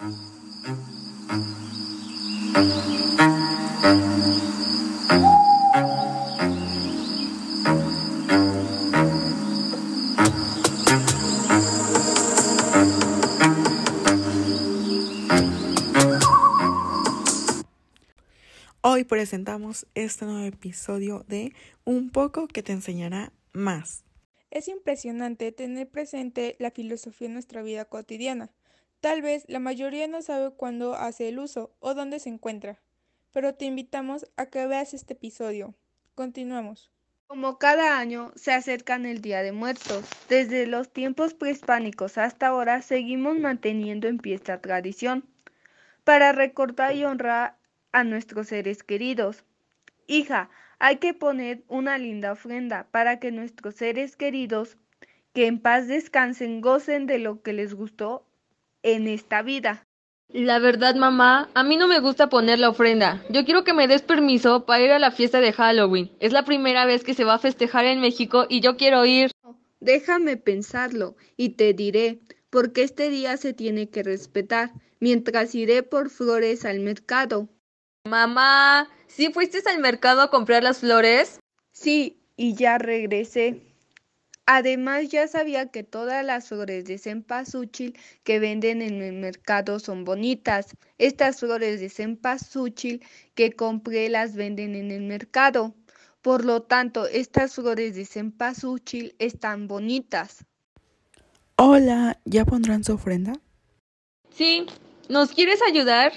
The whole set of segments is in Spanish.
Hoy presentamos este nuevo episodio de Un poco que te enseñará más. Es impresionante tener presente la filosofía en nuestra vida cotidiana. Tal vez la mayoría no sabe cuándo hace el uso o dónde se encuentra, pero te invitamos a que veas este episodio. Continuamos. Como cada año se acercan el Día de Muertos, desde los tiempos prehispánicos hasta ahora seguimos manteniendo en pie esta tradición para recordar y honrar a nuestros seres queridos. Hija, hay que poner una linda ofrenda para que nuestros seres queridos, que en paz descansen, gocen de lo que les gustó en esta vida. La verdad, mamá, a mí no me gusta poner la ofrenda. Yo quiero que me des permiso para ir a la fiesta de Halloween. Es la primera vez que se va a festejar en México y yo quiero ir. Déjame pensarlo y te diré, porque este día se tiene que respetar, mientras iré por flores al mercado. Mamá, ¿sí fuiste al mercado a comprar las flores? Sí, y ya regresé. Además, ya sabía que todas las flores de cempasúchil que venden en el mercado son bonitas. Estas flores de cempasúchil que compré las venden en el mercado. Por lo tanto, estas flores de cempasúchil están bonitas. Hola, ¿ya pondrán su ofrenda? Sí, ¿nos quieres ayudar?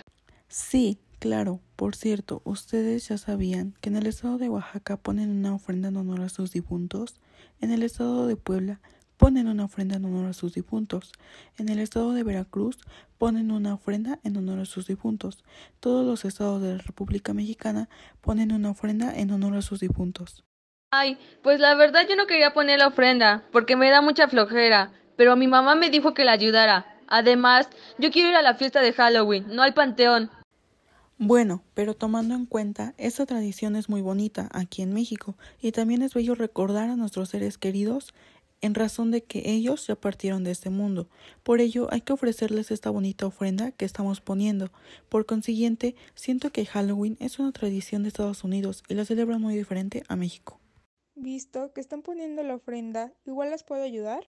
Sí, claro. Por cierto, ¿ustedes ya sabían que en el estado de Oaxaca ponen una ofrenda en honor a sus difuntos? En el estado de Puebla ponen una ofrenda en honor a sus difuntos. En el estado de Veracruz ponen una ofrenda en honor a sus difuntos. Todos los estados de la República Mexicana ponen una ofrenda en honor a sus difuntos. Ay, pues la verdad yo no quería poner la ofrenda, porque me da mucha flojera, pero mi mamá me dijo que la ayudara. Además, yo quiero ir a la fiesta de Halloween, no al panteón. Bueno, pero tomando en cuenta, esta tradición es muy bonita aquí en México y también es bello recordar a nuestros seres queridos en razón de que ellos ya partieron de este mundo. Por ello hay que ofrecerles esta bonita ofrenda que estamos poniendo. Por consiguiente, siento que Halloween es una tradición de Estados Unidos y la celebran muy diferente a México. Visto que están poniendo la ofrenda, ¿igual las puedo ayudar?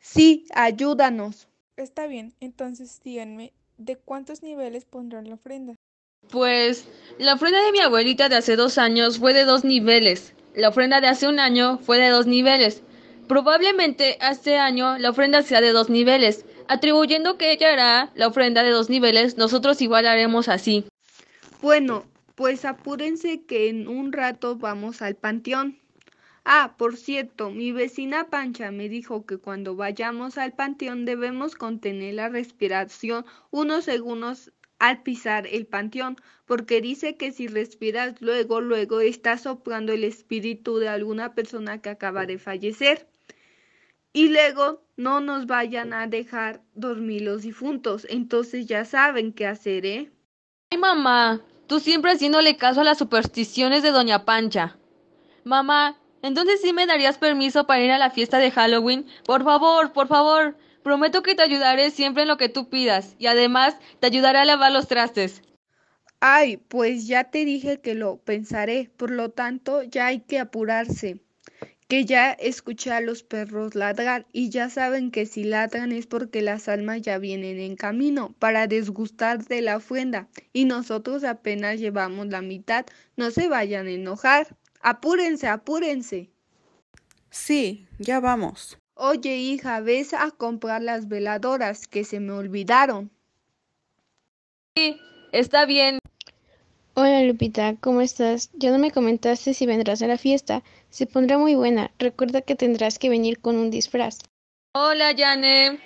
Sí, ayúdanos. Está bien, entonces díganme, ¿de cuántos niveles pondrán la ofrenda? Pues la ofrenda de mi abuelita de hace dos años fue de dos niveles. La ofrenda de hace un año fue de dos niveles. Probablemente este año la ofrenda sea de dos niveles. Atribuyendo que ella hará la ofrenda de dos niveles, nosotros igual haremos así. Bueno, pues apúrense que en un rato vamos al panteón. Ah, por cierto, mi vecina Pancha me dijo que cuando vayamos al panteón debemos contener la respiración unos segundos al pisar el panteón, porque dice que si respiras luego, luego estás soplando el espíritu de alguna persona que acaba de fallecer. Y luego no nos vayan a dejar dormir los difuntos, entonces ya saben qué hacer, ¿eh? Ay, mamá, tú siempre haciéndole caso a las supersticiones de Doña Pancha. Mamá, entonces sí me darías permiso para ir a la fiesta de Halloween. Por favor, por favor. Prometo que te ayudaré siempre en lo que tú pidas y además te ayudaré a lavar los trastes. Ay, pues ya te dije que lo pensaré, por lo tanto ya hay que apurarse, que ya escuché a los perros ladrar y ya saben que si ladran es porque las almas ya vienen en camino para desgustar de la ofrenda y nosotros apenas llevamos la mitad, no se vayan a enojar. Apúrense, apúrense. Sí, ya vamos. Oye, hija, ves a comprar las veladoras que se me olvidaron. Sí, está bien. Hola Lupita, ¿cómo estás? Ya no me comentaste si vendrás a la fiesta. Se pondrá muy buena. Recuerda que tendrás que venir con un disfraz. Hola, Yane.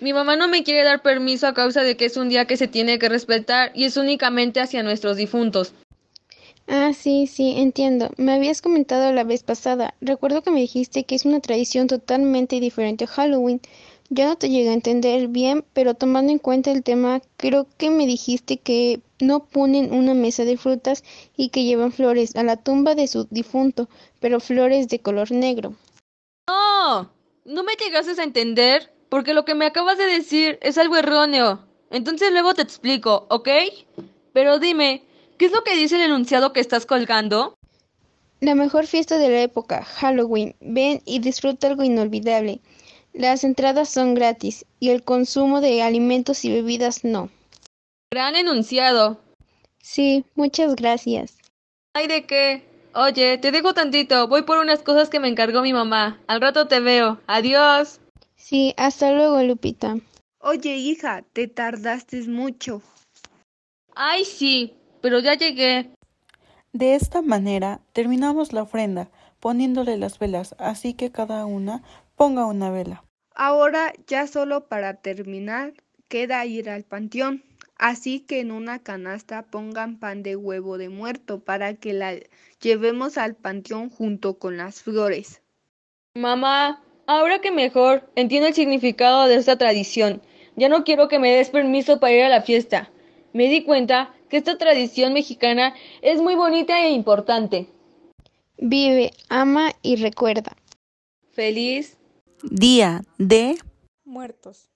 Mi mamá no me quiere dar permiso a causa de que es un día que se tiene que respetar y es únicamente hacia nuestros difuntos. Ah, sí, sí, entiendo. Me habías comentado la vez pasada. Recuerdo que me dijiste que es una tradición totalmente diferente a Halloween. Ya no te llegué a entender bien, pero tomando en cuenta el tema, creo que me dijiste que no ponen una mesa de frutas y que llevan flores a la tumba de su difunto, pero flores de color negro. No, no me llegases a entender, porque lo que me acabas de decir es algo erróneo. Entonces luego te explico, ¿ok? Pero dime, ¿qué es lo que dice el enunciado que estás colgando? La mejor fiesta de la época, Halloween. Ven y disfruta algo inolvidable. Las entradas son gratis y el consumo de alimentos y bebidas no. Gran enunciado. Sí, muchas gracias. ¿Ay de qué? Oye, te dejo tantito, voy por unas cosas que me encargó mi mamá. Al rato te veo. Adiós. Sí, hasta luego, Lupita. Oye, hija, te tardaste mucho. Ay, sí, pero ya llegué. De esta manera terminamos la ofrenda poniéndole las velas, así que cada una ponga una vela. Ahora ya solo para terminar queda ir al panteón. Así que en una canasta pongan pan de huevo de muerto para que la llevemos al panteón junto con las flores. Mamá, ahora que mejor entiendo el significado de esta tradición, ya no quiero que me des permiso para ir a la fiesta. Me di cuenta que esta tradición mexicana es muy bonita e importante. Vive, ama y recuerda. Feliz Día de Muertos.